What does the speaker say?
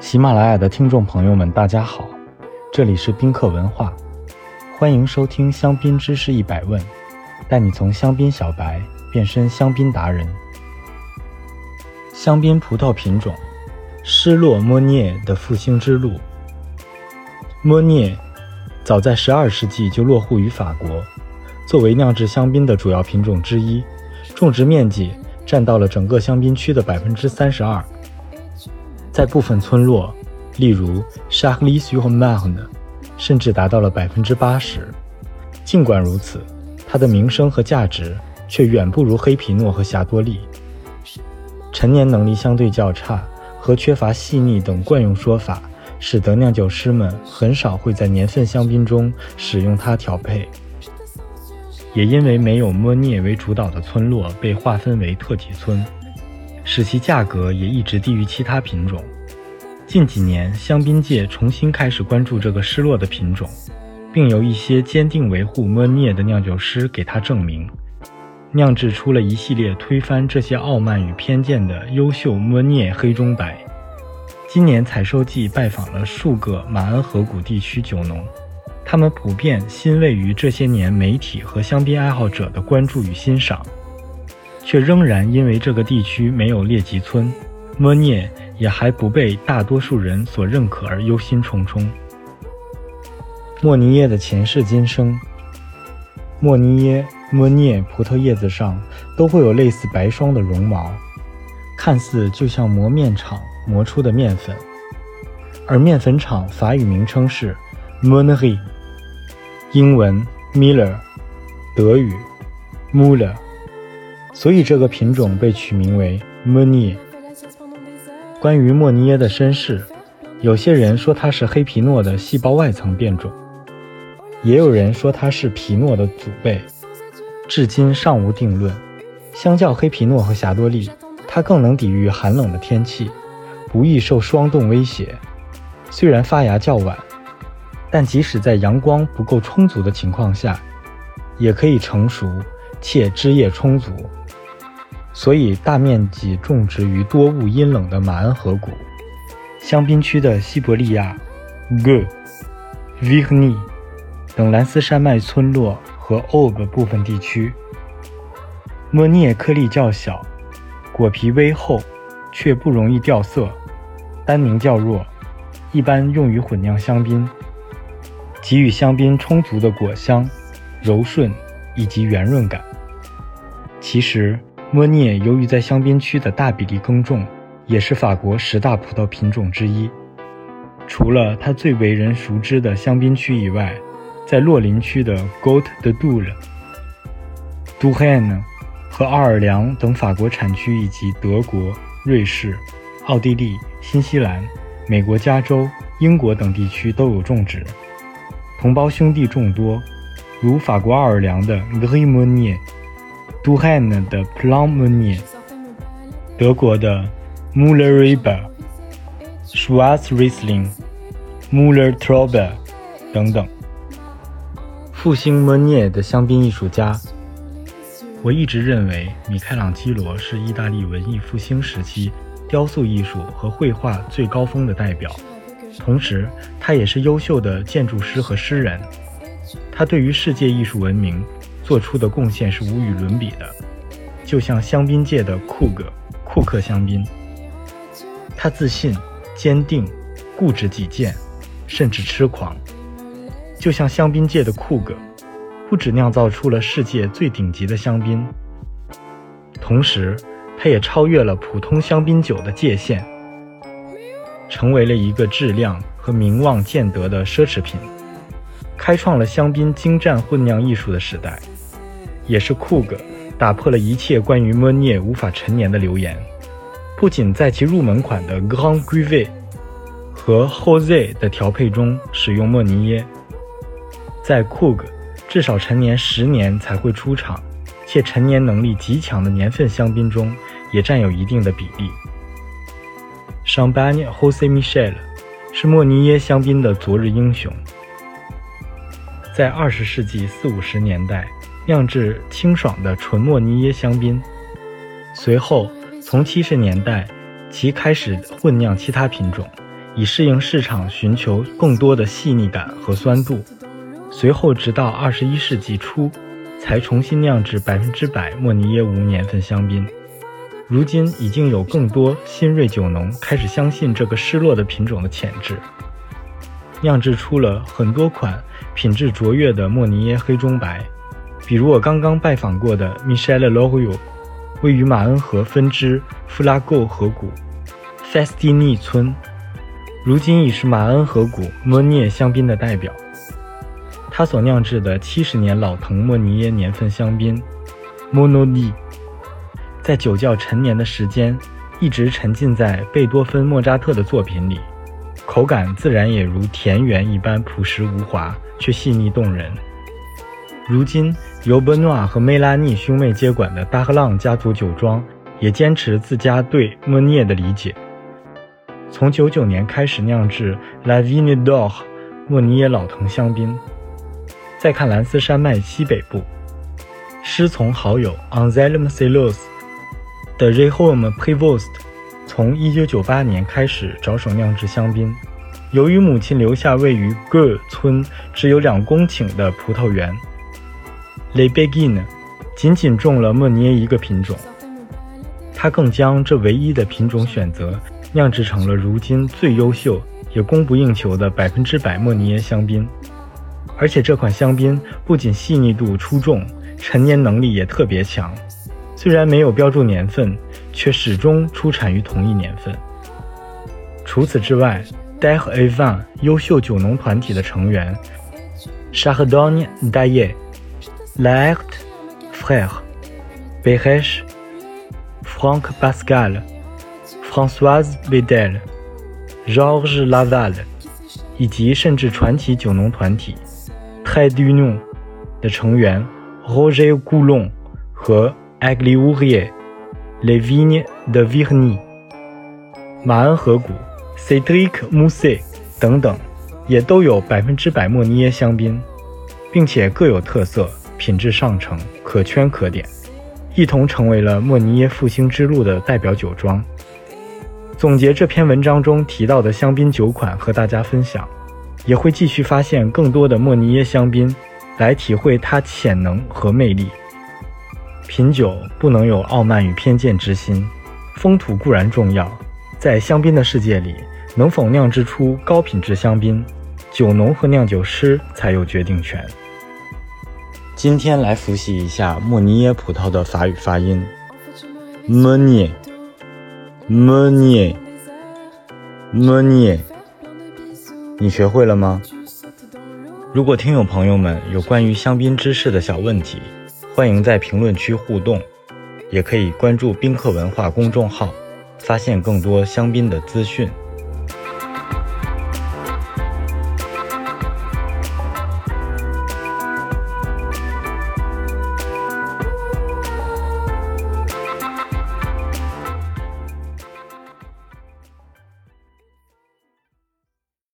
喜马拉雅的听众朋友们，大家好，这里是宾客文化，欢迎收听香槟知识一百问，带你从香槟小白变身香槟达人。香槟葡萄品种，失落莫涅的复兴之路。莫涅早在十二世纪就落户于法国，作为酿制香槟的主要品种之一，种植面积占到了整个香槟区的百分之三十二。在部分村落，例如 s h a k l i s u h m a n 甚至达到了百分之八十。尽管如此，它的名声和价值却远不如黑皮诺和霞多丽。陈年能力相对较差和缺乏细腻等惯用说法，使得酿酒师们很少会在年份香槟中使用它调配。也因为没有莫涅为主导的村落被划分为特级村。使其价格也一直低于其他品种。近几年，香槟界重新开始关注这个失落的品种，并由一些坚定维护莫涅的酿酒师给他证明，酿制出了一系列推翻这些傲慢与偏见的优秀莫涅黑中白。今年采收季拜访了数个马恩河谷地区酒农，他们普遍欣慰于这些年媒体和香槟爱好者的关注与欣赏。却仍然因为这个地区没有列级村，莫涅也还不被大多数人所认可而忧心忡忡。莫尼耶的前世今生，莫尼耶、莫涅葡萄叶子上都会有类似白霜的绒毛，看似就像磨面厂磨出的面粉。而面粉厂法语名称是 Monerie，英文 Miller，德语 Muller。所以这个品种被取名为莫尼。关于莫尼耶的身世，有些人说它是黑皮诺的细胞外层变种，也有人说它是皮诺的祖辈，至今尚无定论。相较黑皮诺和霞多丽，它更能抵御寒冷的天气，不易受霜冻威胁。虽然发芽较晚，但即使在阳光不够充足的情况下，也可以成熟且枝叶充足。所以，大面积种植于多雾阴冷的马恩河谷、香槟区的西伯利亚、g v i g n y 等蓝斯山脉村落和 Aube 部分地区。莫涅颗粒较小，果皮微厚，却不容易掉色，单宁较弱，一般用于混酿香槟，给予香槟充足的果香、柔顺以及圆润感。其实。莫涅由于在香槟区的大比例耕种，也是法国十大葡萄品种之一。除了它最为人熟知的香槟区以外，在洛林区的 g o a t de Dour、杜汉呢和奥尔良等法国产区，以及德国、瑞士、奥地利、新西兰、美国加州、英国等地区都有种植。同胞兄弟众多，如法国奥尔良的 Gris Monnier。杜汉的 p l u m o n i e 德国的 Muller Reba、Schwarz Riesling、Muller Traube 等等。复兴 m o n i e 的香槟艺术家，我一直认为米开朗基罗是意大利文艺复兴时期雕塑艺术和绘画最高峰的代表，同时他也是优秀的建筑师和诗人。他对于世界艺术文明。做出的贡献是无与伦比的，就像香槟界的库格库克香槟。他自信、坚定、固执己见，甚至痴狂，就像香槟界的库格，不止酿造出了世界最顶级的香槟，同时他也超越了普通香槟酒的界限，成为了一个质量和名望见得的奢侈品，开创了香槟精湛混酿艺术的时代。也是库格打破了一切关于莫涅无法陈年的流言。不仅在其入门款的 Grand Cuvée 和 Jose 的调配中使用莫尼耶，在库格至少陈年十年才会出厂，且陈年能力极强的年份香槟中也占有一定的比例。Champagne Jose Michel 是莫尼耶香槟的昨日英雄，在二十世纪四五十年代。酿制清爽的纯莫尼耶香槟，随后从七十年代其开始混酿其他品种，以适应市场寻求更多的细腻感和酸度。随后，直到二十一世纪初，才重新酿制百分之百莫尼耶无年份香槟。如今，已经有更多新锐酒农开始相信这个失落的品种的潜质，酿制出了很多款品质卓越的莫尼耶黑中白。比如我刚刚拜访过的 Michel l o r i o 位于马恩河分支弗拉沟河谷 Festini 村，如今已是马恩河谷莫尼耶香槟的代表。他所酿制的七十年老藤莫尼耶年份香槟 Monodi，在酒窖陈年的时间一直沉浸在贝多芬、莫扎特的作品里，口感自然也如田园一般朴实无华，却细腻动人。如今，由本诺尔和梅拉尼兄妹接管的大赫浪家族酒庄，也坚持自家对莫涅的理解。从九九年开始酿制 La Vigne d'Or 莫尼耶老藤香槟。再看兰斯山脉西北部，师从好友 Anselm Celos 的 Rehome Prevost，从1998年开始着手酿制香槟。由于母亲留下位于 Gur 村只有两公顷的葡萄园。Le Begin 仅仅种了莫尼耶一个品种，他更将这唯一的品种选择酿制成了如今最优秀也供不应求的百分之百莫尼耶香槟。而且这款香槟不仅细腻度出众，陈年能力也特别强。虽然没有标注年份，却始终出产于同一年份。除此之外 d e h a v a n 优秀酒农团体的成员 Chardonnay d a y e L'Art Frère, Beresh, Franck Pascal, Françoise Bedel, Georges Laval，以及甚至传奇酒农团体 t r e d u n o n 的成员 Roger Goulon 和 Agliourier, l e v i g n e de Virny，马恩河谷 Cedric m u s e 等等，也都有百分之百莫尼耶香槟，并且各有特色。品质上乘，可圈可点，一同成为了莫尼耶复兴之路的代表酒庄。总结这篇文章中提到的香槟酒款和大家分享，也会继续发现更多的莫尼耶香槟，来体会它潜能和魅力。品酒不能有傲慢与偏见之心，风土固然重要，在香槟的世界里，能否酿制出高品质香槟，酒农和酿酒师才有决定权。今天来复习一下莫尼耶葡萄的法语发音，Meunier，Meunier，Meunier，你学会了吗？如果听友朋友们有关于香槟知识的小问题，欢迎在评论区互动，也可以关注宾客文化公众号，发现更多香槟的资讯。